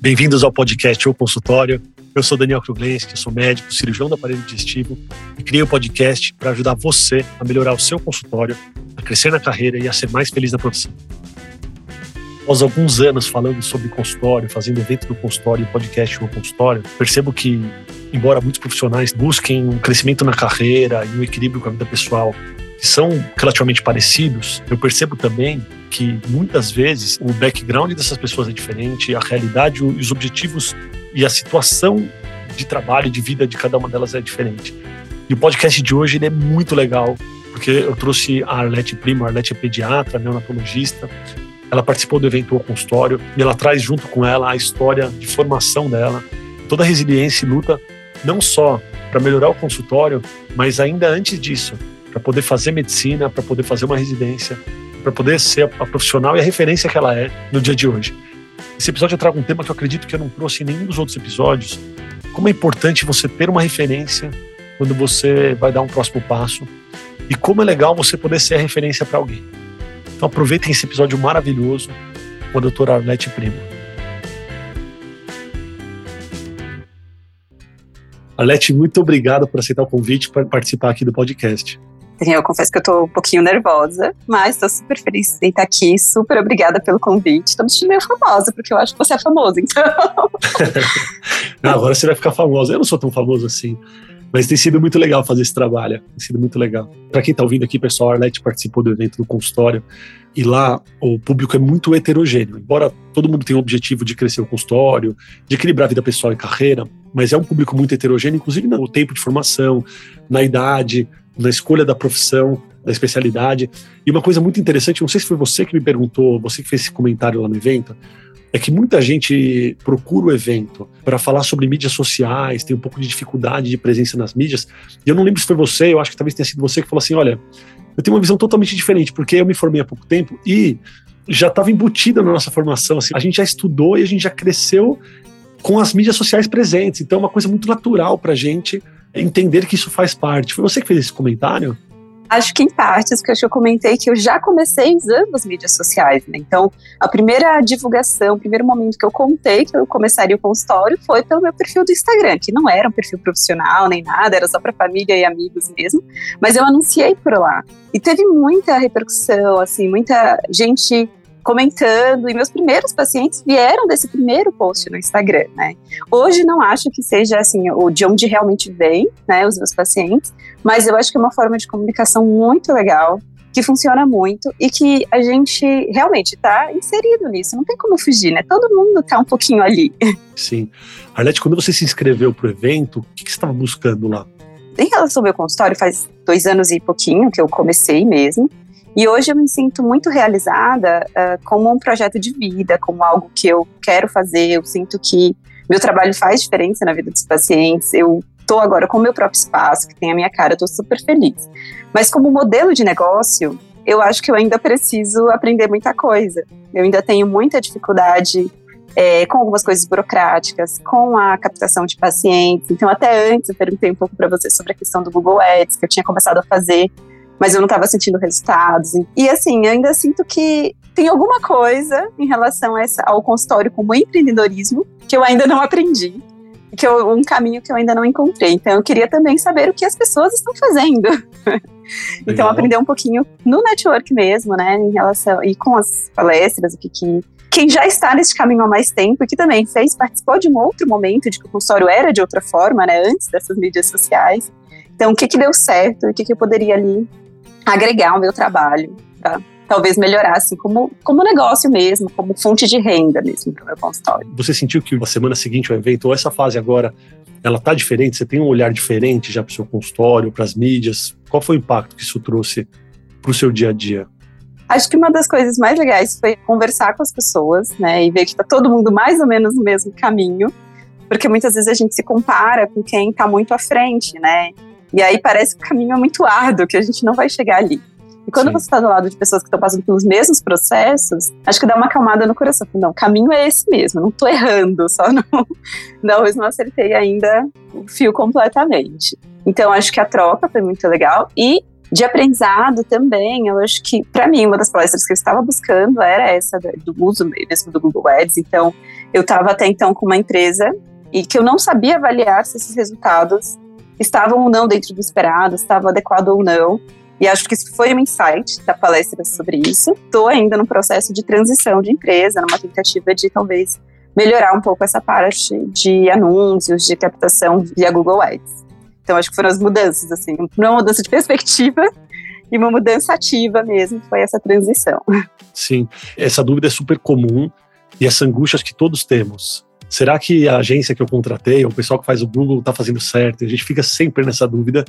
Bem-vindos ao podcast O Consultório. Eu sou Daniel Kruglenski, sou médico, cirurgião do aparelho digestivo e criei o um podcast para ajudar você a melhorar o seu consultório, a crescer na carreira e a ser mais feliz na profissão. Após alguns anos falando sobre consultório, fazendo evento do consultório e podcast O Consultório, percebo que, embora muitos profissionais busquem um crescimento na carreira e um equilíbrio com a vida pessoal que são relativamente parecidos, eu percebo também que muitas vezes o background dessas pessoas é diferente, a realidade, os objetivos e a situação de trabalho, de vida de cada uma delas é diferente. E o podcast de hoje é muito legal, porque eu trouxe a Arlete Primo, a Arlete é pediatra, neonatologista, ela participou do evento O Consultório e ela traz junto com ela a história de formação dela, toda a resiliência e luta, não só para melhorar o consultório, mas ainda antes disso, para poder fazer medicina, para poder fazer uma residência, para poder ser a, profissional e a referência que ela é no dia de hoje. Esse episódio eu trago um tema que eu acredito que eu não trouxe em nenhum dos outros episódios. Como é importante você ter uma referência quando você vai dar um próximo passo e como é legal você poder ser a referência para alguém. Então aproveitem esse episódio maravilhoso com a doutora Arlete Primo. Arlete, muito obrigado por aceitar o convite para participar aqui do podcast. Eu confesso que eu tô um pouquinho nervosa, mas tô super feliz de estar aqui. Super obrigada pelo convite. Tô me sentindo meio famosa, porque eu acho que você é famoso, então. não, agora você vai ficar famosa. Eu não sou tão famoso assim. Mas tem sido muito legal fazer esse trabalho. Tem sido muito legal. Para quem está ouvindo aqui, pessoal, a Arlete participou do evento do consultório e lá o público é muito heterogêneo. Embora todo mundo tenha o objetivo de crescer o consultório, de equilibrar a vida pessoal e carreira, mas é um público muito heterogêneo, inclusive no tempo de formação, na idade, na escolha da profissão, da especialidade. E uma coisa muito interessante, não sei se foi você que me perguntou, você que fez esse comentário lá no evento, é que muita gente procura o evento para falar sobre mídias sociais, tem um pouco de dificuldade de presença nas mídias. E eu não lembro se foi você, eu acho que talvez tenha sido você que falou assim: olha, eu tenho uma visão totalmente diferente, porque eu me formei há pouco tempo e já estava embutida na nossa formação. Assim, a gente já estudou e a gente já cresceu com as mídias sociais presentes. Então é uma coisa muito natural para a gente entender que isso faz parte. Foi você que fez esse comentário? Acho que em partes, porque eu comentei que eu já comecei usando as mídias sociais, né? Então, a primeira divulgação, o primeiro momento que eu contei que eu começaria o consultório foi pelo meu perfil do Instagram, que não era um perfil profissional nem nada, era só para família e amigos mesmo, mas eu anunciei por lá. E teve muita repercussão, assim, muita gente comentando, e meus primeiros pacientes vieram desse primeiro post no Instagram, né? Hoje não acho que seja assim o de onde realmente vem, né, os meus pacientes, mas eu acho que é uma forma de comunicação muito legal, que funciona muito e que a gente realmente está inserido nisso, não tem como fugir, né? Todo mundo está um pouquinho ali. Sim. Arlete, quando você se inscreveu para o evento, o que, que você estava buscando lá? Em relação ao meu consultório, faz dois anos e pouquinho que eu comecei mesmo. E hoje eu me sinto muito realizada uh, como um projeto de vida, como algo que eu quero fazer. Eu sinto que meu trabalho faz diferença na vida dos pacientes. Eu estou agora com o meu próprio espaço, que tem a minha cara, estou super feliz. Mas como modelo de negócio, eu acho que eu ainda preciso aprender muita coisa. Eu ainda tenho muita dificuldade é, com algumas coisas burocráticas, com a captação de pacientes. Então, até antes, eu perguntei um pouco para você sobre a questão do Google Ads, que eu tinha começado a fazer mas eu não estava sentindo resultados. E assim, eu ainda sinto que tem alguma coisa em relação essa, ao consultório como empreendedorismo que eu ainda não aprendi. Que eu, um caminho que eu ainda não encontrei. Então, eu queria também saber o que as pessoas estão fazendo. então, aprender um pouquinho no network mesmo, né? Em relação. E com as palestras, o que, que quem já está nesse caminho há mais tempo e que também fez, participou de um outro momento de que o consultório era de outra forma, né, antes dessas mídias sociais. Então, o que que deu certo, o que que eu poderia ali agregar ao meu trabalho, tá? talvez melhorar, assim, como, como negócio mesmo, como fonte de renda mesmo para o meu consultório. Você sentiu que a semana seguinte ao evento, ou essa fase agora, ela tá diferente? Você tem um olhar diferente já para o seu consultório, para as mídias? Qual foi o impacto que isso trouxe para o seu dia a dia? Acho que uma das coisas mais legais foi conversar com as pessoas, né, e ver que está todo mundo mais ou menos no mesmo caminho, porque muitas vezes a gente se compara com quem está muito à frente, né, e aí parece que o caminho é muito árduo, que a gente não vai chegar ali. E quando Sim. você está do lado de pessoas que estão passando pelos mesmos processos, acho que dá uma acalmada no coração. Não, o caminho é esse mesmo, não estou errando, só não, talvez não acertei ainda o fio completamente. Então, acho que a troca foi muito legal e De aprendizado também, eu acho que, para mim, uma das palestras que eu estava buscando era essa do uso mesmo do Google Ads. Então, eu estava até então com uma empresa e que eu não sabia avaliar se esses resultados estavam ou não dentro do esperado, estavam adequado ou não. E acho que isso foi um insight da palestra sobre isso. Estou ainda no processo de transição de empresa, numa tentativa de talvez melhorar um pouco essa parte de anúncios, de captação via Google Ads. Então acho que foram as mudanças, assim, uma mudança de perspectiva e uma mudança ativa mesmo, foi essa transição. Sim, essa dúvida é super comum e essa angústia acho que todos temos. Será que a agência que eu contratei, o pessoal que faz o Google, está fazendo certo? A gente fica sempre nessa dúvida.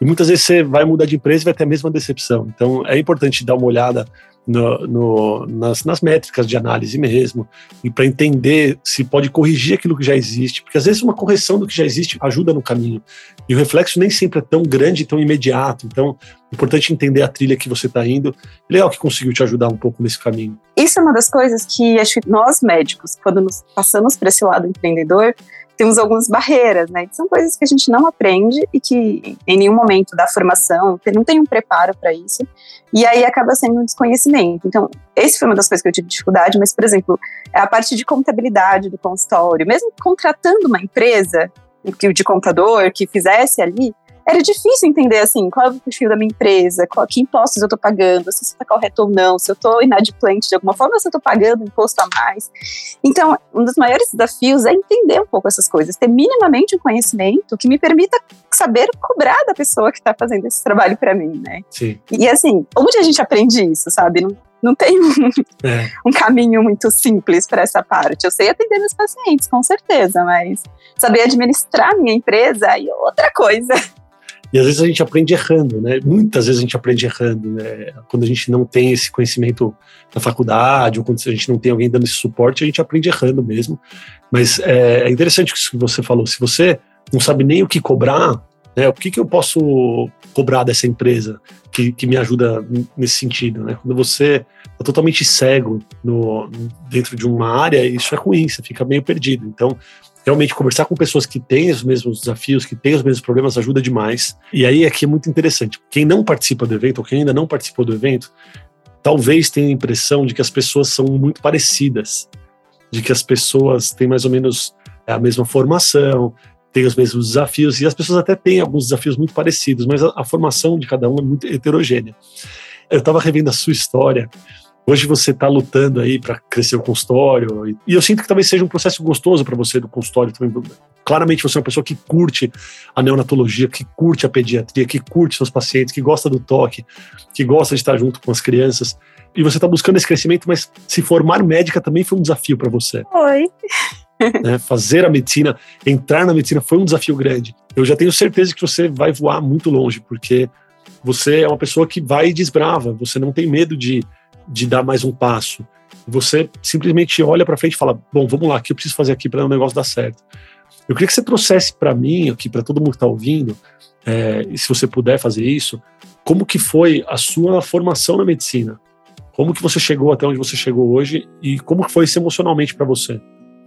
E muitas vezes você vai mudar de empresa e vai ter a mesma decepção. Então é importante dar uma olhada no, no, nas, nas, métricas de análise mesmo, e para entender se pode corrigir aquilo que já existe, porque às vezes uma correção do que já existe ajuda no caminho. E o reflexo nem sempre é tão grande, tão imediato. Então, é importante entender a trilha que você está indo. Legal que conseguiu te ajudar um pouco nesse caminho. Isso é uma das coisas que acho que nós médicos, quando nos passamos para esse lado empreendedor, temos algumas barreiras, né? São coisas que a gente não aprende e que em nenhum momento da formação não tem um preparo para isso. E aí acaba sendo um desconhecimento. Então, esse foi uma das coisas que eu tive dificuldade, mas, por exemplo, a parte de contabilidade do consultório, mesmo contratando uma empresa de contador que fizesse ali, era difícil entender assim qual é o perfil da minha empresa, qual, que impostos eu estou pagando, se isso está correto ou não, se eu estou inadimplente de alguma forma, se eu estou pagando imposto a mais. Então, um dos maiores desafios é entender um pouco essas coisas, ter minimamente um conhecimento que me permita saber cobrar da pessoa que está fazendo esse trabalho para mim, né? Sim. E assim, onde a gente aprende isso, sabe? Não, não tem um, é. um caminho muito simples para essa parte. Eu sei atender meus pacientes, com certeza, mas saber administrar minha empresa é outra coisa. E às vezes a gente aprende errando, né? Muitas vezes a gente aprende errando, né? Quando a gente não tem esse conhecimento na faculdade, ou quando a gente não tem alguém dando esse suporte, a gente aprende errando mesmo. Mas é, é interessante isso que você falou. Se você não sabe nem o que cobrar, né? O que, que eu posso cobrar dessa empresa que, que me ajuda nesse sentido, né? Quando você é totalmente cego no, dentro de uma área, isso é ruim, você fica meio perdido. Então, realmente conversar com pessoas que têm os mesmos desafios, que têm os mesmos problemas, ajuda demais. E aí aqui é muito interessante. Quem não participa do evento, ou quem ainda não participou do evento, talvez tenha a impressão de que as pessoas são muito parecidas, de que as pessoas têm mais ou menos a mesma formação, têm os mesmos desafios, e as pessoas até têm alguns desafios muito parecidos, mas a, a formação de cada um é muito heterogênea. Eu estava revendo a sua história Hoje você está lutando aí para crescer o consultório e eu sinto que talvez seja um processo gostoso para você do consultório também. Claramente você é uma pessoa que curte a neonatologia, que curte a pediatria, que curte seus pacientes, que gosta do toque, que gosta de estar junto com as crianças. E você está buscando esse crescimento, mas se formar médica também foi um desafio para você. Foi. Né? Fazer a medicina, entrar na medicina foi um desafio grande. Eu já tenho certeza que você vai voar muito longe, porque você é uma pessoa que vai e desbrava, você não tem medo de de dar mais um passo. Você simplesmente olha para frente e fala: bom, vamos lá, o que eu preciso fazer aqui para o negócio dar certo? Eu queria que você trouxesse para mim, aqui, para todo mundo que está ouvindo, é, se você puder fazer isso, como que foi a sua formação na medicina? Como que você chegou até onde você chegou hoje e como que foi isso emocionalmente para você?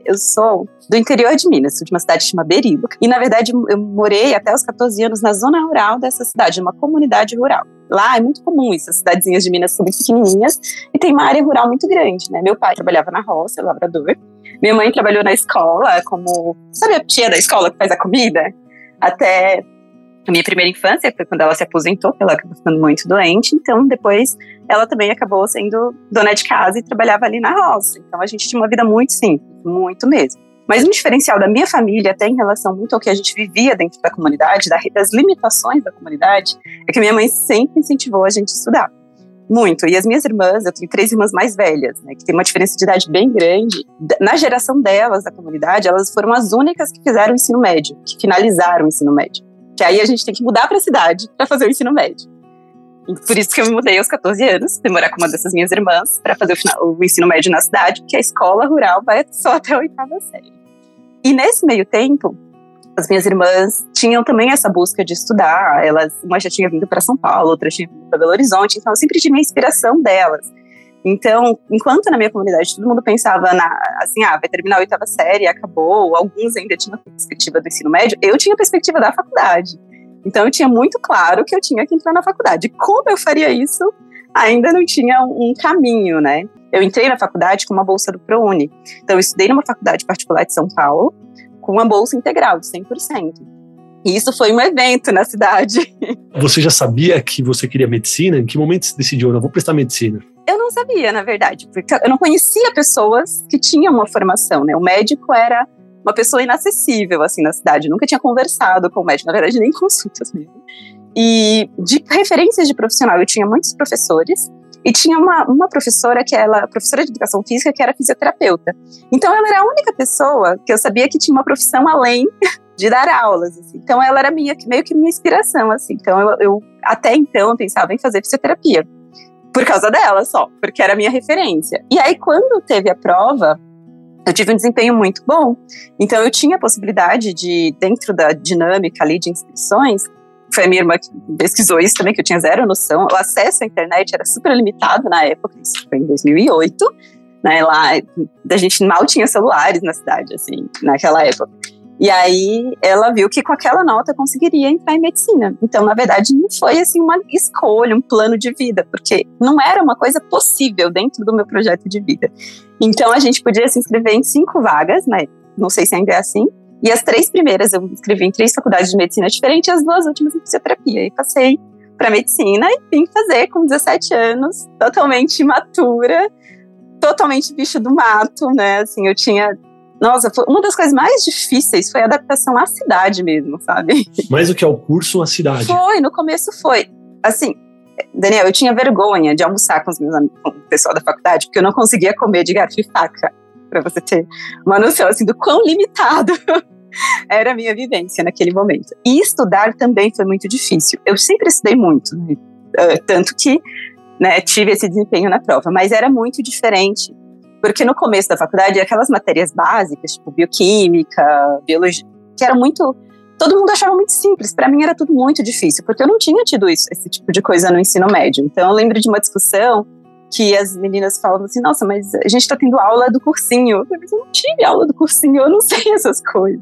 Eu sou do interior de Minas, de uma cidade chamada Beriba. E, na verdade, eu morei até os 14 anos na zona rural dessa cidade, uma comunidade rural. Lá é muito comum isso, as cidadezinhas de Minas são muito pequenininhas e tem uma área rural muito grande, né? Meu pai trabalhava na roça, lavrador. Minha mãe trabalhou na escola como, sabe a tia da escola que faz a comida? Até a minha primeira infância foi quando ela se aposentou, ela acabou ficando muito doente, então depois ela também acabou sendo dona de casa e trabalhava ali na roça. Então a gente tinha uma vida muito simples, muito mesmo. Mas um diferencial da minha família, até em relação muito ao que a gente vivia dentro da comunidade, das limitações da comunidade, é que minha mãe sempre incentivou a gente a estudar. Muito. E as minhas irmãs, eu tenho três irmãs mais velhas, né, que tem uma diferença de idade bem grande. Na geração delas, da comunidade, elas foram as únicas que fizeram o ensino médio, que finalizaram o ensino médio. Que aí a gente tem que mudar para a cidade para fazer o ensino médio. Por isso que eu me mudei aos 14 anos, fui morar com uma dessas minhas irmãs para fazer o, final, o, ensino médio na cidade, porque a escola rural vai só até a oitava série. E nesse meio tempo, as minhas irmãs tinham também essa busca de estudar. Elas, uma já tinha vindo para São Paulo, outra tinha vindo para Belo Horizonte, então eu sempre tive a inspiração delas. Então, enquanto na minha comunidade todo mundo pensava na, assim, ah, vai terminar a oitava série, acabou, alguns ainda tinham perspectiva do ensino médio, eu tinha perspectiva da faculdade. Então eu tinha muito claro que eu tinha que entrar na faculdade. Como eu faria isso? Ainda não tinha um caminho, né? Eu entrei na faculdade com uma bolsa do ProUni. Então eu estudei numa faculdade particular de São Paulo com uma bolsa integral de 100%. E isso foi um evento na cidade. Você já sabia que você queria medicina? Em que momento você decidiu, não vou prestar medicina? Eu não sabia, na verdade, porque eu não conhecia pessoas que tinham uma formação, né? O médico era uma pessoa inacessível, assim, na cidade. Nunca tinha conversado com o médico, na verdade, nem consultas mesmo. E de referências de profissional, eu tinha muitos professores, e tinha uma, uma professora que ela, professora de educação física, que era fisioterapeuta. Então ela era a única pessoa que eu sabia que tinha uma profissão além de dar aulas. Assim. Então ela era minha, meio que minha inspiração. Assim. Então eu, eu até então eu pensava em fazer fisioterapia por causa dela só, porque era minha referência. E aí quando teve a prova, eu tive um desempenho muito bom. Então eu tinha a possibilidade de, dentro da dinâmica ali de inscrições, foi a minha irmã que pesquisou isso também, que eu tinha zero noção. O acesso à internet era super limitado na época, isso foi em 2008, né? Lá a gente mal tinha celulares na cidade, assim, naquela época. E aí ela viu que com aquela nota conseguiria entrar em medicina. Então, na verdade, não foi assim uma escolha, um plano de vida, porque não era uma coisa possível dentro do meu projeto de vida. Então a gente podia se inscrever em cinco vagas, né? Não sei se ainda é assim. E as três primeiras eu inscrevi em três faculdades de medicina diferentes, e as duas últimas em fisioterapia. E passei para medicina e vim fazer com 17 anos, totalmente imatura, totalmente bicho do mato, né? Assim, eu tinha nossa, foi uma das coisas mais difíceis foi a adaptação à cidade mesmo, sabe? Mais do que ao curso, à cidade. Foi, no começo foi. Assim, Daniel, eu tinha vergonha de almoçar com os meus amigos, com o pessoal da faculdade, porque eu não conseguia comer de garfo e faca, para você ter uma noção assim do quão limitado era a minha vivência naquele momento. E estudar também foi muito difícil. Eu sempre estudei muito, né? tanto que né, tive esse desempenho na prova, mas era muito diferente, porque no começo da faculdade, aquelas matérias básicas, tipo bioquímica, biologia, que era muito. Todo mundo achava muito simples. Para mim era tudo muito difícil, porque eu não tinha tido isso, esse tipo de coisa no ensino médio. Então eu lembro de uma discussão que as meninas falavam assim: nossa, mas a gente está tendo aula do cursinho. Eu não tive aula do cursinho, eu não sei essas coisas.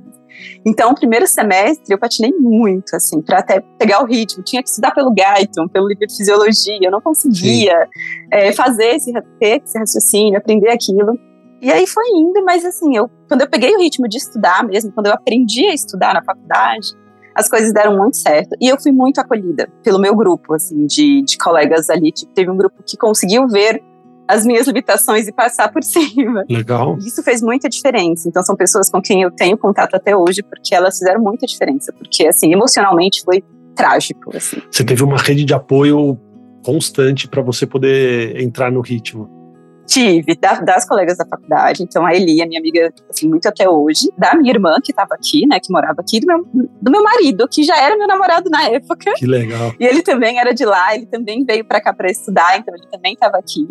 Então, o primeiro semestre eu patinei muito, assim, para até pegar o ritmo. Tinha que estudar pelo Guyton, pelo livro de fisiologia, eu não conseguia é, fazer esse, ter esse raciocínio, aprender aquilo. E aí foi indo, mas assim, eu, quando eu peguei o ritmo de estudar mesmo, quando eu aprendi a estudar na faculdade, as coisas deram muito certo. E eu fui muito acolhida pelo meu grupo, assim, de, de colegas ali. Tipo, teve um grupo que conseguiu ver as minhas limitações e passar por cima. Legal. Isso fez muita diferença. Então são pessoas com quem eu tenho contato até hoje porque elas fizeram muita diferença, porque assim, emocionalmente foi trágico, assim. Você teve uma rede de apoio constante para você poder entrar no ritmo. Tive, da, das colegas da faculdade, então a Eli, a minha amiga, assim, muito até hoje, da minha irmã, que estava aqui, né, que morava aqui, do meu, do meu marido, que já era meu namorado na época. Que legal. E ele também era de lá, ele também veio para cá para estudar, então ele também estava aqui.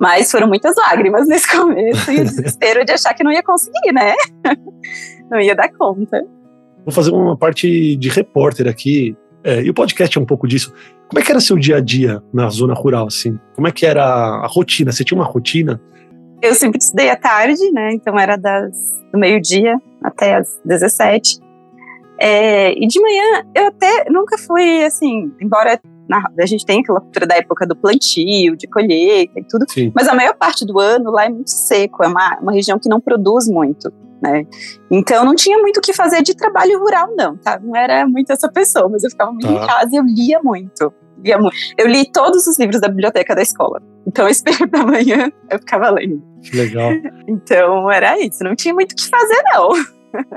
Mas foram muitas lágrimas nesse começo e o desespero de achar que não ia conseguir, né? não ia dar conta. Vou fazer uma parte de repórter aqui. É, e o podcast é um pouco disso. Como é que era seu dia a dia na zona rural, assim? Como é que era a rotina? Você tinha uma rotina? Eu sempre estudei à tarde, né? Então era das, do meio-dia até as 17. É, e de manhã eu até nunca fui assim, embora na, a gente tem aquela cultura da época do plantio, de colheita e tudo, Sim. mas a maior parte do ano lá é muito seco, é uma, uma região que não produz muito. Né? Então não tinha muito o que fazer de trabalho rural, não, tá? Não era muito essa pessoa, mas eu ficava muito tá. em casa e eu lia muito. Lia muito. Eu li todos os livros da biblioteca da escola. Então, esse período da manhã eu ficava lendo. Que legal. Então, era isso. Não tinha muito o que fazer, não.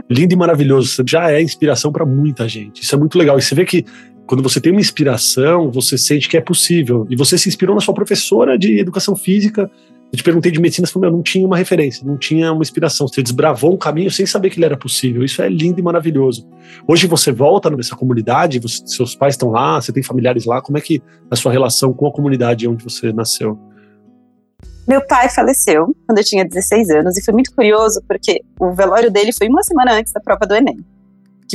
Lindo e maravilhoso. Você já é inspiração para muita gente. Isso é muito legal. E você vê que quando você tem uma inspiração, você sente que é possível. E você se inspirou na sua professora de educação física. Eu te perguntei de medicina, você falou, eu não tinha uma referência, não tinha uma inspiração. Você desbravou um caminho sem saber que ele era possível. Isso é lindo e maravilhoso. Hoje você volta nessa comunidade, você, seus pais estão lá, você tem familiares lá. Como é que é a sua relação com a comunidade onde você nasceu? Meu pai faleceu quando eu tinha 16 anos e foi muito curioso porque o velório dele foi uma semana antes da prova do Enem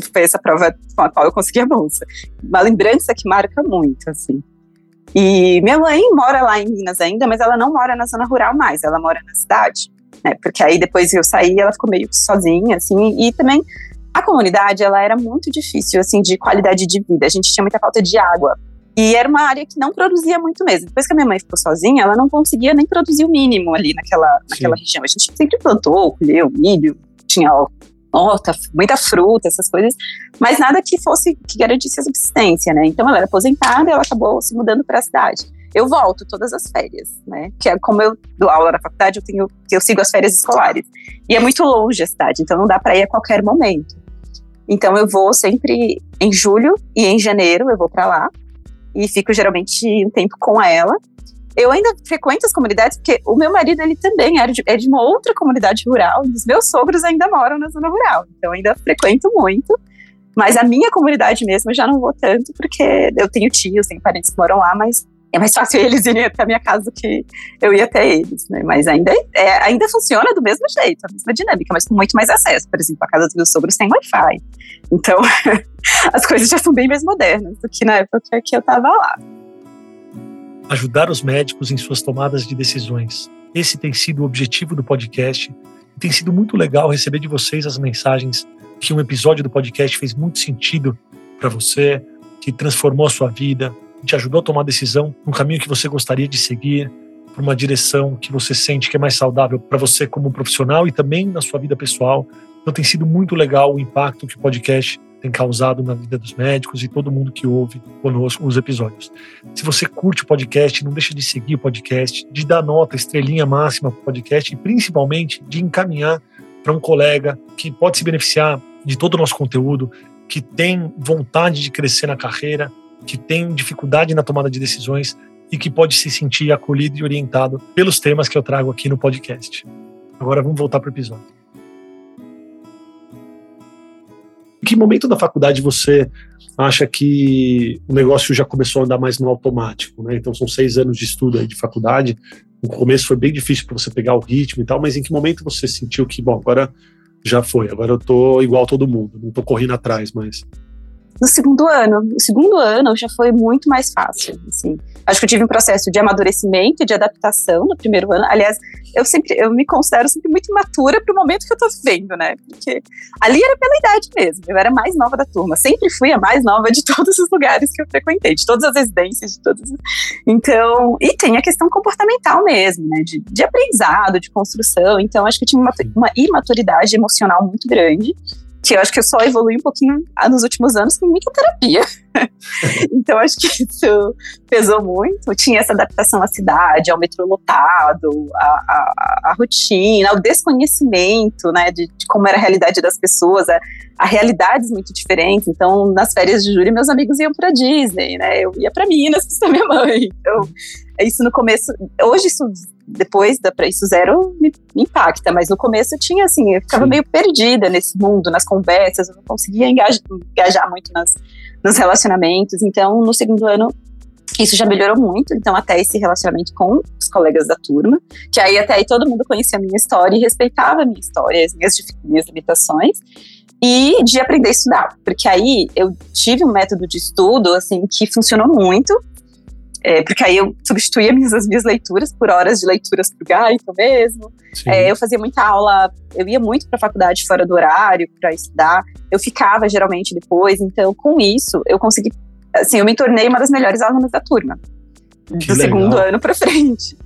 que foi essa prova com a qual eu consegui a bolsa. Uma lembrança que marca muito, assim. E minha mãe mora lá em Minas ainda, mas ela não mora na zona rural mais, ela mora na cidade, né? Porque aí depois eu saí, ela ficou meio que sozinha, assim, e também A comunidade, ela era muito difícil, assim, de qualidade de vida. A gente tinha muita falta de água. E era uma área que não produzia muito mesmo. Depois que a minha mãe ficou sozinha, ela não conseguia nem produzir o mínimo ali naquela, naquela região. A gente sempre plantou, colheu milho, tinha muita fruta, essas coisas, mas nada que fosse que garantisse a subsistência, né? Então ela era aposentada e ela acabou se mudando para a cidade. Eu volto todas as férias, né? Que é como eu dou aula na faculdade, eu tenho eu sigo as férias escolares. E é muito longe a cidade, então não dá para ir a qualquer momento. Então eu vou sempre em julho e em janeiro eu vou para lá e fico geralmente um tempo com ela. Eu ainda frequento as comunidades porque o meu marido ele também é de, é de uma outra comunidade rural e os meus sogros ainda moram na zona rural, então ainda frequento muito. Mas a minha comunidade mesmo eu já não vou tanto porque eu tenho tios, tenho parentes que moram lá, mas é mais fácil eles irem até a minha casa do que eu ir até eles, né? Mas ainda, é, ainda funciona do mesmo jeito, a mesma dinâmica, mas com muito mais acesso. Por exemplo, a casa dos meus sogros tem Wi-Fi. Então, as coisas já são bem mais modernas do que na época que eu estava lá. Ajudar os médicos em suas tomadas de decisões. Esse tem sido o objetivo do podcast. E tem sido muito legal receber de vocês as mensagens que um episódio do podcast fez muito sentido para você, que transformou a sua vida, te ajudou a tomar decisão no caminho que você gostaria de seguir, por uma direção que você sente que é mais saudável para você como profissional e também na sua vida pessoal. Então tem sido muito legal o impacto que o podcast tem causado na vida dos médicos e todo mundo que ouve conosco os episódios. Se você curte o podcast, não deixa de seguir o podcast, de dar nota, estrelinha máxima para o podcast e principalmente de encaminhar para um colega que pode se beneficiar de todo o nosso conteúdo, que tem vontade de crescer na carreira, que tem dificuldade na tomada de decisões e que pode se sentir acolhido e orientado pelos temas que eu trago aqui no podcast. Agora vamos voltar para o episódio. Em que momento da faculdade você acha que o negócio já começou a andar mais no automático? Né? Então são seis anos de estudo aí de faculdade. No começo foi bem difícil para você pegar o ritmo e tal, mas em que momento você sentiu que, bom, agora já foi, agora eu tô igual todo mundo, não tô correndo atrás mais? No segundo ano. No segundo ano já foi muito mais fácil, assim. Acho que eu tive um processo de amadurecimento de adaptação no primeiro ano. Aliás, eu sempre, eu me considero sempre muito imatura para o momento que eu estou vivendo, né? Porque ali era pela idade mesmo. Eu era mais nova da turma. Sempre fui a mais nova de todos os lugares que eu frequentei, de todas as residências, de. Então, e tem a questão comportamental mesmo, né? De, de aprendizado, de construção. Então, acho que eu tinha uma, uma imaturidade emocional muito grande que eu acho que eu só evolui um pouquinho nos últimos anos com muita terapia. então acho que isso pesou muito. Tinha essa adaptação à cidade, ao metrô lotado, à, à, à rotina, ao desconhecimento, né, de, de, como era a realidade das pessoas, a, a, realidades muito diferentes. Então, nas férias de julho, meus amigos iam para Disney, né? Eu ia para Minas com minha mãe. Então, isso no começo, hoje isso depois da para isso zero me, me, impacta, mas no começo eu tinha assim, eu ficava Sim. meio perdida nesse mundo, nas conversas, eu não conseguia engajar, engajar muito nas, nos relacionamentos. Então, no segundo ano isso já melhorou muito, então até esse relacionamento com os colegas da turma, que aí até aí todo mundo conhecia a minha história e respeitava a minha história, as minhas, minhas limitações, e de aprender a estudar, porque aí eu tive um método de estudo, assim, que funcionou muito, é, porque aí eu substituía minhas, as minhas leituras por horas de leituras pro Gaito mesmo. É, eu fazia muita aula, eu ia muito para a faculdade fora do horário para estudar. Eu ficava geralmente depois, então com isso eu consegui, assim, eu me tornei uma das melhores alunas da turma. Que do legal. segundo ano para frente.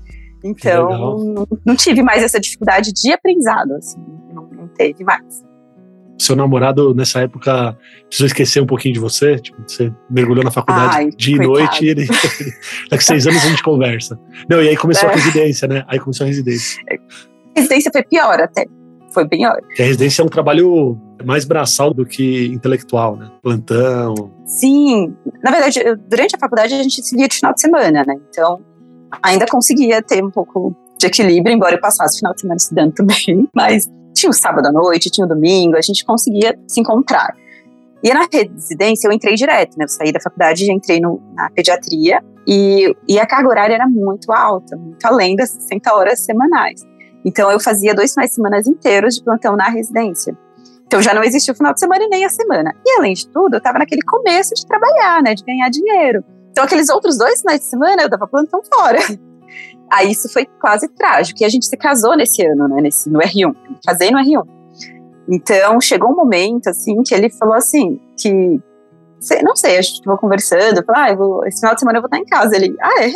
Então, não, não, tive mais essa dificuldade de aprendizado, assim, não, não teve mais seu namorado nessa época precisou esquecer um pouquinho de você? Tipo, você mergulhou na faculdade Ai, dia e noite e ele, daqui seis anos a gente conversa. Não, e aí começou é. a residência, né? Aí começou a residência. A residência foi pior até. Foi bem pior. Porque a residência é um trabalho mais braçal do que intelectual, né? Plantão. Sim. Na verdade, eu, durante a faculdade a gente se via de final de semana, né? Então, ainda conseguia ter um pouco de equilíbrio, embora eu passasse o final de semana estudando também. Mas tinha o sábado à noite, tinha o domingo, a gente conseguia se encontrar. E na residência eu entrei direto, né? Eu saí da faculdade e entrei no, na pediatria e, e a carga horária era muito alta, muito além das 60 horas semanais. Então eu fazia dois finais de semana inteiros de plantão na residência. Então já não existia o final de semana e nem a semana. E além de tudo, eu estava naquele começo de trabalhar, né? De ganhar dinheiro. Então aqueles outros dois finais de semana eu dava plantão fora. Aí isso foi quase trágico. E a gente se casou nesse ano, né? Nesse, no R1. Eu casei no R1. Então, chegou um momento, assim, que ele falou assim, que, não sei, a gente estava conversando, eu falei, ah, vou, esse final de semana eu vou estar em casa. Ele, ah, é?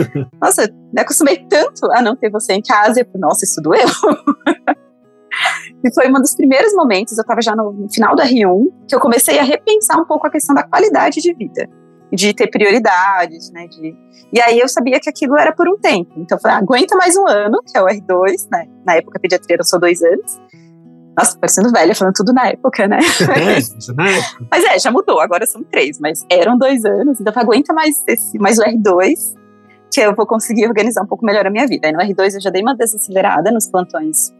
Nossa, me acostumei tanto a não ter você em casa. Eu falei, nossa, isso doeu. e foi um dos primeiros momentos, eu estava já no final do R1, que eu comecei a repensar um pouco a questão da qualidade de vida de ter prioridades, né? De... E aí eu sabia que aquilo era por um tempo. Então eu falei, ah, aguenta mais um ano, que é o R2, né? Na época a pediatria era só dois anos. Nossa, parecendo velha, falando tudo na época, né? É, na época. mas é, já mudou, agora são três, mas eram dois anos, então aguenta mais, esse, mais o R2, que eu vou conseguir organizar um pouco melhor a minha vida. Aí no R2 eu já dei uma desacelerada nos plantões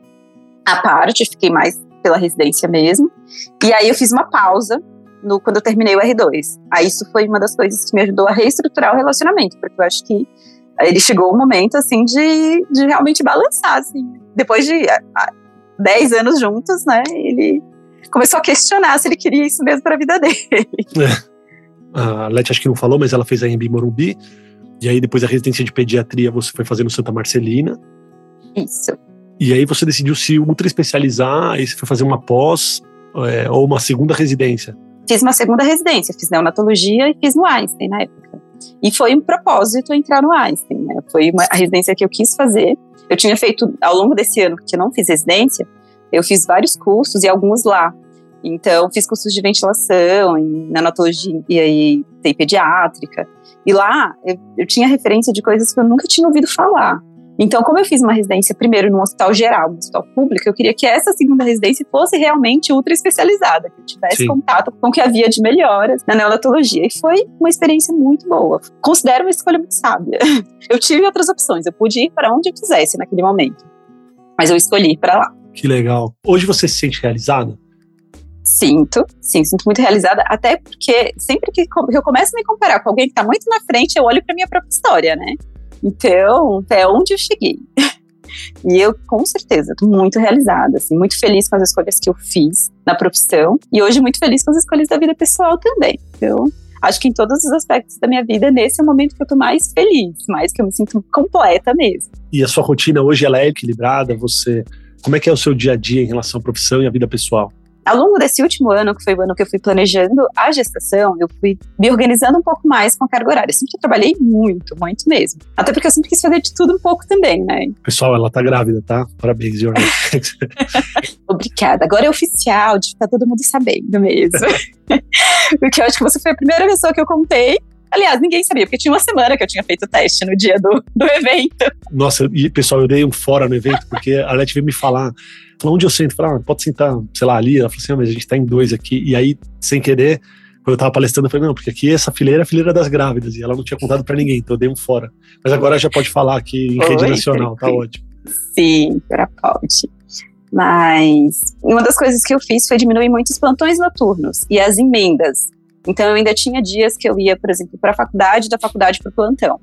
à parte, fiquei mais pela residência mesmo. E aí eu fiz uma pausa no, quando eu terminei o R2. Aí isso foi uma das coisas que me ajudou a reestruturar o relacionamento, porque eu acho que ele chegou o um momento, assim, de, de realmente balançar, assim. Depois de 10 anos juntos, né, ele começou a questionar se ele queria isso mesmo para a vida dele. É. A Leti acho que não falou, mas ela fez a Embi Morumbi, e aí depois a residência de pediatria você foi fazer no Santa Marcelina. Isso. E aí você decidiu se ultra especializar, aí você foi fazer uma pós é, ou uma segunda residência fiz uma segunda residência, fiz neonatologia e fiz no Einstein na época. E foi um propósito entrar no Einstein, né? Foi uma, a residência que eu quis fazer. Eu tinha feito, ao longo desse ano que eu não fiz residência, eu fiz vários cursos e alguns lá. Então, fiz cursos de ventilação, em e, e pediátrica. E lá, eu, eu tinha referência de coisas que eu nunca tinha ouvido falar. Então, como eu fiz uma residência primeiro num hospital geral, num hospital público, eu queria que essa segunda residência fosse realmente ultra especializada, que eu tivesse Sim. contato com o que havia de melhoras na neonatologia. E foi uma experiência muito boa. Considero uma escolha muito sábia. Eu tive outras opções, eu pude ir para onde eu quisesse naquele momento, mas eu escolhi ir para lá. Que legal. Hoje você se sente realizada? Sinto, sim, sinto muito realizada, até porque sempre que eu começo a me comparar com alguém que está muito na frente, eu olho para minha própria história, né? Então, é onde eu cheguei. E eu, com certeza, estou muito realizada, assim, muito feliz com as escolhas que eu fiz na profissão e hoje muito feliz com as escolhas da vida pessoal também. Então, acho que em todos os aspectos da minha vida, nesse é o momento que eu estou mais feliz, mais que eu me sinto completa mesmo. E a sua rotina hoje, ela é equilibrada? Você, como é que é o seu dia a dia em relação à profissão e à vida pessoal? Ao longo desse último ano, que foi o ano que eu fui planejando a gestação, eu fui me organizando um pouco mais com a carga horária. Eu sempre trabalhei muito, muito mesmo. Até porque eu sempre quis fazer de tudo um pouco também, né? Pessoal, ela tá grávida, tá? Parabéns, Jorge. Obrigada. Agora é oficial, de ficar todo mundo sabendo mesmo. porque eu acho que você foi a primeira pessoa que eu contei Aliás, ninguém sabia, porque tinha uma semana que eu tinha feito o teste no dia do, do evento. Nossa, e pessoal, eu dei um fora no evento, porque a Leti veio me falar falou, onde eu sento? Falei, ah, pode sentar, sei lá, ali. Ela falou assim, ah, mas a gente tá em dois aqui. E aí, sem querer, quando eu tava palestrando, eu falei, não, porque aqui essa fileira é a fileira das grávidas. E ela não tinha contado para ninguém, então eu dei um fora. Mas agora já pode falar aqui em Oi, rede nacional, tá ótimo. Sim, agora pode. Mas uma das coisas que eu fiz foi diminuir muitos plantões noturnos e as emendas. Então eu ainda tinha dias que eu ia, por exemplo, para a faculdade, da faculdade para o plantão.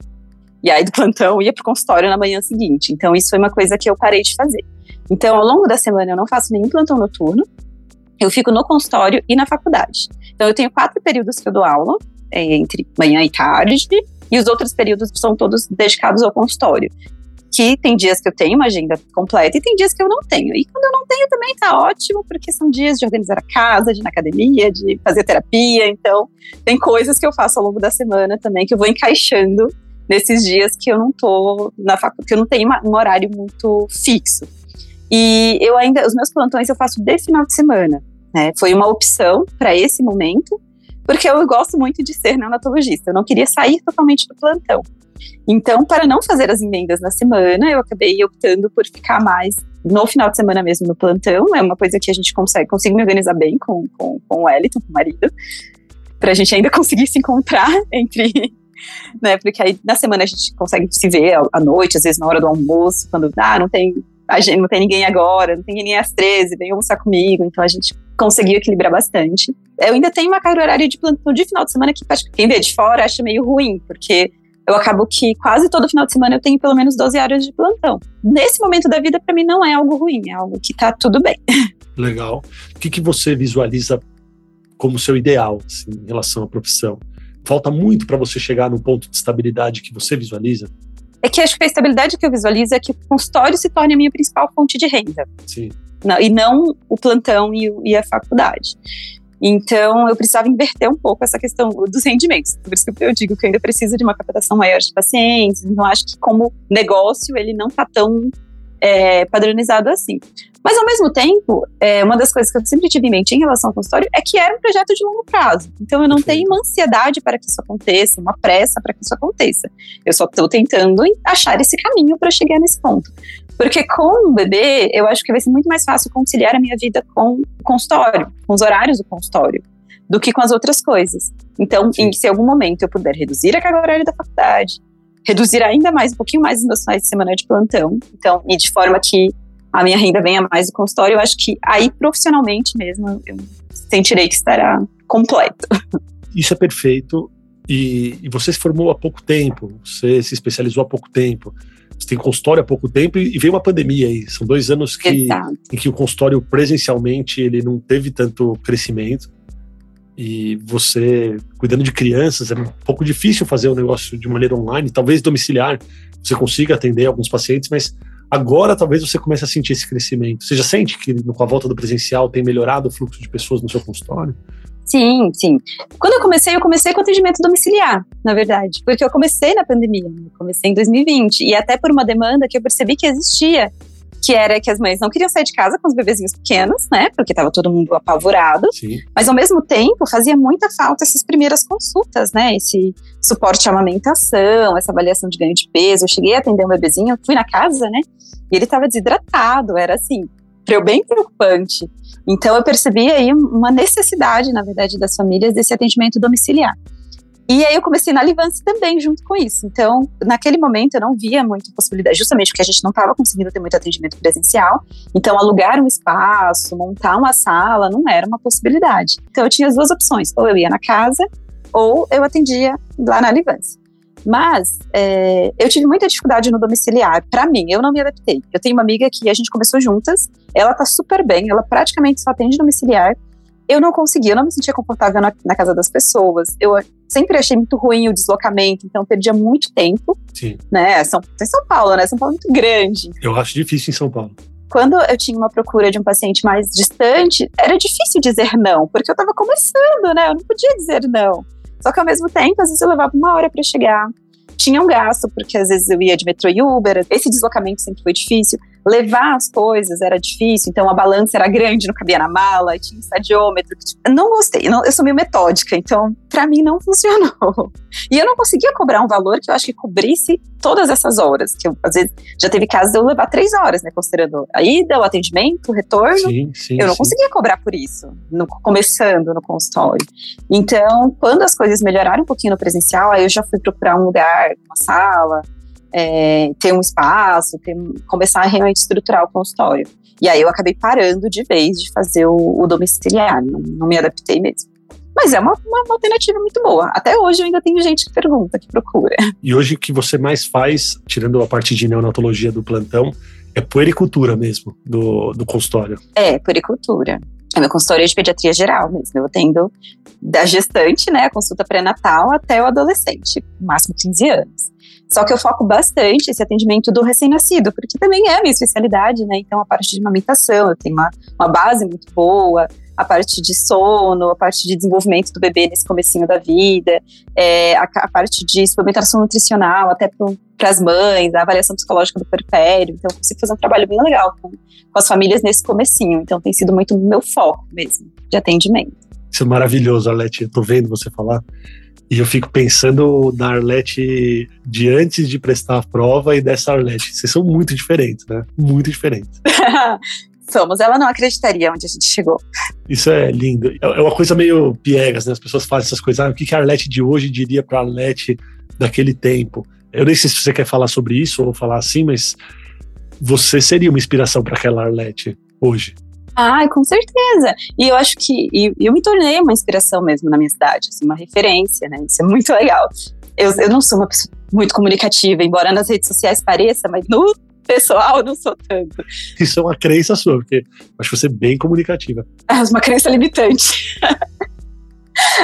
E aí do plantão eu ia para o consultório na manhã seguinte. Então isso foi uma coisa que eu parei de fazer. Então, ao longo da semana, eu não faço nenhum plantão noturno. Eu fico no consultório e na faculdade. Então, eu tenho quatro períodos que eu dou aula, é, entre manhã e tarde, e os outros períodos são todos dedicados ao consultório. Que tem dias que eu tenho uma agenda completa e tem dias que eu não tenho. E quando eu não tenho também tá ótimo, porque são dias de organizar a casa, de ir na academia, de fazer terapia. Então, tem coisas que eu faço ao longo da semana também que eu vou encaixando nesses dias que eu não tô na faculdade, que eu não tenho um horário muito fixo. E eu ainda, os meus plantões eu faço de final de semana. Né? Foi uma opção para esse momento, porque eu gosto muito de ser neonatologista. Eu não queria sair totalmente do plantão. Então, para não fazer as emendas na semana, eu acabei optando por ficar mais no final de semana mesmo no plantão. É uma coisa que a gente consegue, consigo me organizar bem com, com, com o Wellington, com o marido, para a gente ainda conseguir se encontrar entre né? Porque aí na semana a gente consegue se ver à noite, às vezes na hora do almoço, quando ah, não tem a gente não tem ninguém agora, não tem ninguém às 13, vem almoçar comigo, então a gente conseguiu equilibrar bastante. Eu ainda tenho uma carga horária de plantão de final de semana que quem vê de fora acha meio ruim, porque eu acabo que quase todo final de semana eu tenho pelo menos 12 horas de plantão. Nesse momento da vida, para mim, não é algo ruim, é algo que tá tudo bem. Legal. O que, que você visualiza como seu ideal assim, em relação à profissão? Falta muito para você chegar no ponto de estabilidade que você visualiza? É que acho que a estabilidade que eu visualizo é que o consultório se torne a minha principal fonte de renda. Sim. e não o plantão e, e a faculdade. Então, eu precisava inverter um pouco essa questão dos rendimentos. Por isso que eu digo que eu ainda preciso de uma captação maior de pacientes. Então, acho que como negócio, ele não está tão é, padronizado assim. Mas, ao mesmo tempo, é, uma das coisas que eu sempre tive em mente em relação ao consultório é que era um projeto de longo prazo. Então, eu não tenho uma ansiedade para que isso aconteça, uma pressa para que isso aconteça. Eu só estou tentando achar esse caminho para chegar nesse ponto. Porque com o bebê, eu acho que vai ser muito mais fácil conciliar a minha vida com o consultório, com os horários do consultório, do que com as outras coisas. Então, em, se em algum momento eu puder reduzir a carga horária da faculdade, reduzir ainda mais, um pouquinho mais os meus finais de semana de plantão, então, e de forma que a minha renda venha mais do consultório, eu acho que aí profissionalmente mesmo eu sentirei que estará completo. Isso é perfeito. E, e você se formou há pouco tempo, você se especializou há pouco tempo você tem consultório há pouco tempo e, veio uma pandemia aí. São dois anos que, em que o consultório presencialmente ele não teve tanto crescimento. E você, cuidando de crianças, é um pouco difícil fazer o negócio de maneira online, talvez domiciliar, você consiga atender alguns pacientes, mas agora talvez você comece a sentir esse crescimento. Você já sente que com a volta do presencial tem melhorado o fluxo de pessoas no seu consultório? Sim, sim. Quando eu comecei, eu comecei com atendimento domiciliar, na verdade, porque eu comecei na pandemia, eu comecei em 2020, e até por uma demanda que eu percebi que existia, que era que as mães não queriam sair de casa com os bebezinhos pequenos, né, porque estava todo mundo apavorado, sim. mas ao mesmo tempo fazia muita falta essas primeiras consultas, né, esse suporte à amamentação, essa avaliação de ganho de peso. Eu cheguei a atender um bebezinho, fui na casa, né, e ele estava desidratado, era assim, bem preocupante. Então eu percebi aí uma necessidade, na verdade, das famílias desse atendimento domiciliar. E aí eu comecei na Livance também junto com isso. Então, naquele momento eu não via muita possibilidade, justamente porque a gente não estava conseguindo ter muito atendimento presencial. Então, alugar um espaço, montar uma sala, não era uma possibilidade. Então, eu tinha as duas opções: ou eu ia na casa, ou eu atendia lá na Livance. Mas é, eu tive muita dificuldade no domiciliar. Para mim, eu não me adaptei. Eu tenho uma amiga que a gente começou juntas, ela tá super bem, ela praticamente só atende domiciliar. Eu não conseguia, eu não me sentia confortável na, na casa das pessoas. Eu sempre achei muito ruim o deslocamento, então perdia muito tempo. Sim. Né? São, em São Paulo, né? São Paulo é muito grande. Eu acho difícil em São Paulo. Quando eu tinha uma procura de um paciente mais distante, era difícil dizer não, porque eu estava começando, né? Eu não podia dizer não. Só que ao mesmo tempo, às vezes eu levava uma hora para chegar. Tinha um gasto, porque às vezes eu ia de metrô e Uber, esse deslocamento sempre foi difícil levar as coisas era difícil, então a balança era grande, não cabia na mala, tinha um estadiômetro. Eu não gostei, não, eu sou meio metódica, então para mim não funcionou. E eu não conseguia cobrar um valor que eu acho que cobrisse todas essas horas, que eu, às vezes já teve casos de eu levar três horas, né, considerando a ida, o atendimento, o retorno. Sim, sim, eu não sim. conseguia cobrar por isso, no, começando no consultório. Então, quando as coisas melhoraram um pouquinho no presencial, aí eu já fui procurar um lugar, uma sala, é, ter um espaço, ter, começar a realmente estruturar o consultório. E aí eu acabei parando de vez de fazer o, o domiciliar, não, não, me adaptei mesmo. Mas é uma, uma, alternativa muito boa. Até hoje eu ainda tenho gente que pergunta, que procura. E hoje o que você mais faz, tirando a parte de neonatologia do plantão, é puericultura mesmo, do, do consultório. É, puericultura. É meu consultório é de pediatria geral mesmo. Eu atendo da gestante, né, a consulta pré-natal, até o adolescente, máximo 15 anos. Só que eu foco bastante esse atendimento do recém-nascido, porque também é a minha especialidade, né? Então, a parte de amamentação, eu tenho uma, uma base muito boa, a parte de sono, a parte de desenvolvimento do bebê nesse comecinho da vida, é, a, a, parte de suplementação nutricional, até para as mães, a avaliação psicológica do perpério. Então, eu consigo fazer um trabalho bem legal com, com as famílias nesse comecinho. Então, tem sido muito meu foco mesmo, de atendimento. Isso é maravilhoso, Alete. Eu tô vendo você falar. E eu fico pensando na Arlete de antes de prestar a prova e dessa Arlete. Vocês são muito diferentes, né? Muito diferentes. Somos. Ela não acreditaria onde a gente chegou. Isso é lindo. É uma coisa meio piegas, né? As pessoas fazem essas coisas. Ah, o que a Arlete de hoje diria para a Arlete daquele tempo? Eu nem sei se você quer falar sobre isso ou falar assim, mas você seria uma inspiração para aquela Arlete hoje. Ah, com certeza. E eu acho que e, eu me tornei uma inspiração mesmo na minha cidade, assim, uma referência, né? Isso é muito legal. Eu, eu não sou uma pessoa muito comunicativa, embora nas redes sociais pareça, mas no pessoal eu não sou tanto. Isso é uma crença sua, porque eu acho você bem comunicativa. É uma crença limitante.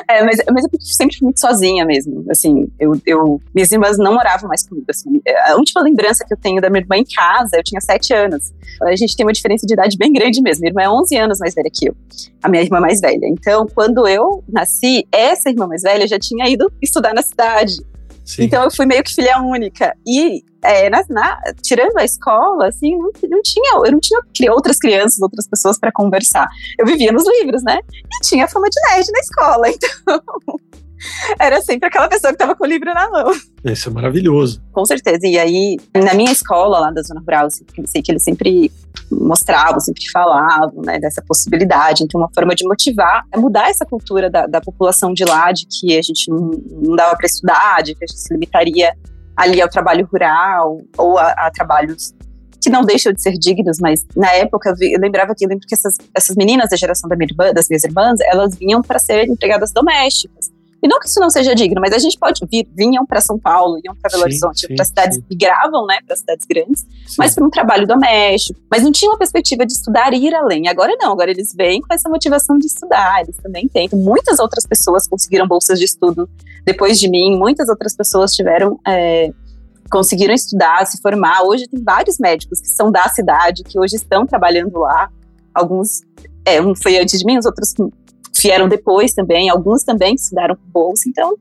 É, mas, mas eu sempre fui muito sozinha mesmo. Assim, eu, eu, minhas irmãs não moravam mais comigo. Assim. A última lembrança que eu tenho da minha irmã em casa, eu tinha sete anos. A gente tem uma diferença de idade bem grande mesmo. Minha irmã é 11 anos mais velha que eu, a minha irmã mais velha. Então, quando eu nasci, essa irmã mais velha já tinha ido estudar na cidade. Sim. Então eu fui meio que filha única. E é, na, na, tirando a escola, assim, não, não, tinha, eu não tinha outras crianças, outras pessoas para conversar. Eu vivia nos livros, né? E tinha fama de nerd na escola, então era sempre aquela pessoa que estava com o livro na mão. Isso é maravilhoso. Com certeza. E aí, na minha escola lá da Zona Rural, eu sei que eles sempre mostravam, sempre falavam né, dessa possibilidade. Então, uma forma de motivar é mudar essa cultura da, da população de lá, de que a gente não, não dava para estudar, de que a gente se limitaria ali ao trabalho rural ou a, a trabalhos que não deixam de ser dignos, mas na época eu, vi, eu lembrava que eu lembro que essas, essas meninas da geração da minha irmã, das minhas irmãs, elas vinham para ser empregadas domésticas. E não que isso não seja digno, mas a gente pode vir, vinham para São Paulo, iam para Belo Horizonte, para cidades, sim. migravam, né, para cidades grandes, sim. mas para um trabalho doméstico, mas não tinha uma perspectiva de estudar e ir além. Agora não, agora eles vêm com essa motivação de estudar, eles também tentam. Muitas outras pessoas conseguiram bolsas de estudo depois de mim, muitas outras pessoas tiveram é, conseguiram estudar, se formar. Hoje tem vários médicos que são da cidade, que hoje estão trabalhando lá. Alguns, é, um foi antes de mim, os outros vieram depois também, alguns também estudaram com bolsa, então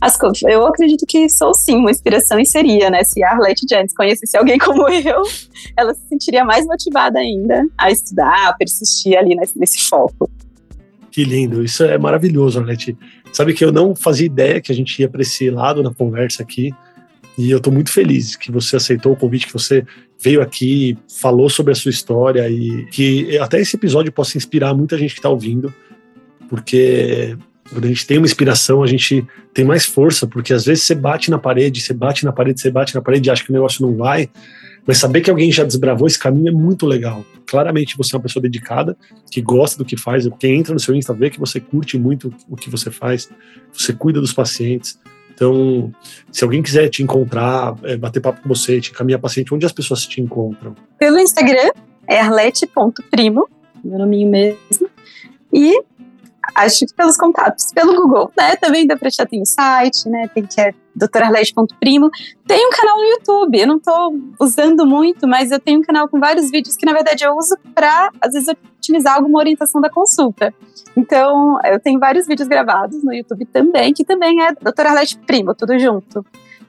as, eu acredito que sou sim uma inspiração e seria, né? Se a Arlette Janice conhecesse alguém como eu, ela se sentiria mais motivada ainda a estudar, a persistir ali nesse, nesse foco. Que lindo, isso é maravilhoso, Arlette. Sabe que eu não fazia ideia que a gente ia para esse lado na conversa aqui, e eu estou muito feliz que você aceitou o convite, que você veio aqui, falou sobre a sua história e que até esse episódio possa inspirar muita gente que está ouvindo porque quando a gente tem uma inspiração, a gente tem mais força, porque às vezes você bate na parede, você bate na parede, você bate na parede e acha que o negócio não vai, mas saber que alguém já desbravou esse caminho é muito legal. Claramente você é uma pessoa dedicada, que gosta do que faz, quem entra no seu Insta vê que você curte muito o que você faz, você cuida dos pacientes. Então, se alguém quiser te encontrar, é, bater papo com você, te encaminhar paciente, onde as pessoas te encontram? Pelo Instagram, é arlete.primo, meu nominho mesmo. E acho que pelos contatos, pelo Google, né? Também dá pra achar, tem o site, né? Tem que é doutorarlete.primo. Tem um canal no YouTube, eu não tô usando muito, mas eu tenho um canal com vários vídeos que, na verdade, eu uso para, às vezes, otimizar alguma orientação da consulta. Então, eu tenho vários vídeos gravados no YouTube também, que também é Doutora Arlete Primo, tudo junto.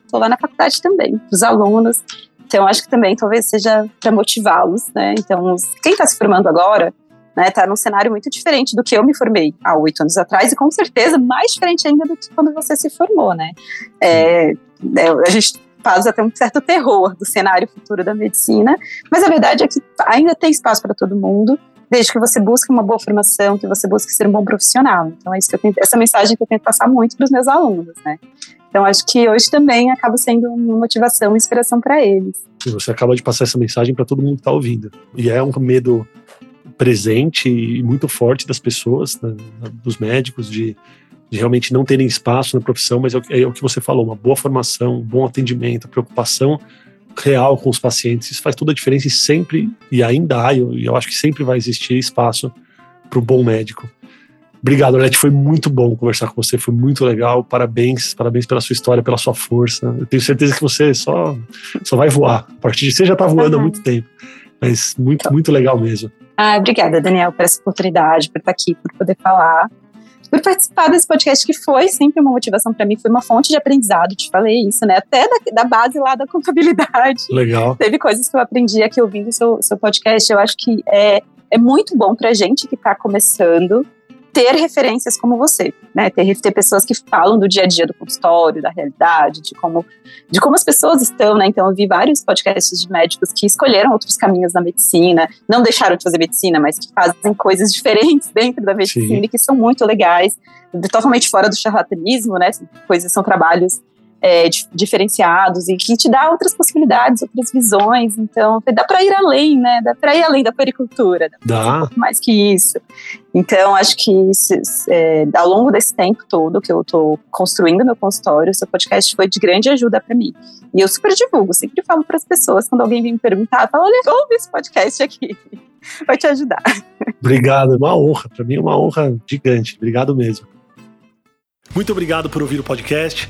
Tô lá na faculdade também, os alunos. Então, acho que também talvez seja para motivá-los, né? Então, quem está se formando agora, né, tá num cenário muito diferente do que eu me formei há oito anos atrás e com certeza mais diferente ainda do que quando você se formou, né? É, é, a gente faz até um certo terror do cenário futuro da medicina, mas a verdade é que ainda tem espaço para todo mundo, desde que você busque uma boa formação, que você busque ser um bom profissional. Então é isso que eu tento, essa mensagem que eu tento passar muito para os meus alunos, né? Então acho que hoje também acaba sendo uma motivação, uma inspiração para eles. E você acaba de passar essa mensagem para todo mundo que está ouvindo. E é um medo presente e muito forte das pessoas, né, dos médicos, de, de, realmente não terem espaço na profissão, mas é o, é o, que você falou, uma boa formação, um bom atendimento, preocupação real com os pacientes, isso faz toda a diferença e sempre, e ainda há, eu, eu acho que sempre vai existir espaço para o bom médico. Obrigado, Arlete, foi muito bom conversar com você, foi muito legal, parabéns, parabéns pela sua história, pela sua força, eu tenho certeza que você só, só vai voar, a partir de você já está voando uhum. há muito tempo, mas muito, muito legal mesmo. Ah, obrigada, Daniel, por essa oportunidade, por estar aqui, por poder falar, por participar desse podcast que foi sempre uma motivação para mim, foi uma fonte de aprendizado, te falei isso, né? Até da, da base lá da contabilidade. Legal. Teve coisas que eu aprendi aqui ouvindo o seu, seu podcast. Eu acho que é, é muito bom para gente que está começando ter referências como você, né? Ter, ter pessoas que falam do dia a dia do consultório, da realidade, de como, de como as pessoas estão, né? Então, eu vi vários podcasts de médicos que escolheram outros caminhos na medicina, não deixaram de fazer medicina, mas que fazem coisas diferentes dentro da medicina Sim. e que são muito legais, totalmente fora do charlatanismo, né? Coisas são trabalhos é, diferenciados e que te dá outras possibilidades, outras visões. Então, dá para ir além, né? Dá para ir além da pericultura. Dá. Um pouco mais que isso. Então, acho que isso, é, ao longo desse tempo todo que eu estou construindo meu consultório, seu podcast foi de grande ajuda para mim. E eu super divulgo, sempre falo para as pessoas, quando alguém vem me perguntar, falo, olha, ouve esse podcast aqui. Vai te ajudar. Obrigado, é uma honra. Para mim é uma honra gigante. Obrigado mesmo. Muito obrigado por ouvir o podcast.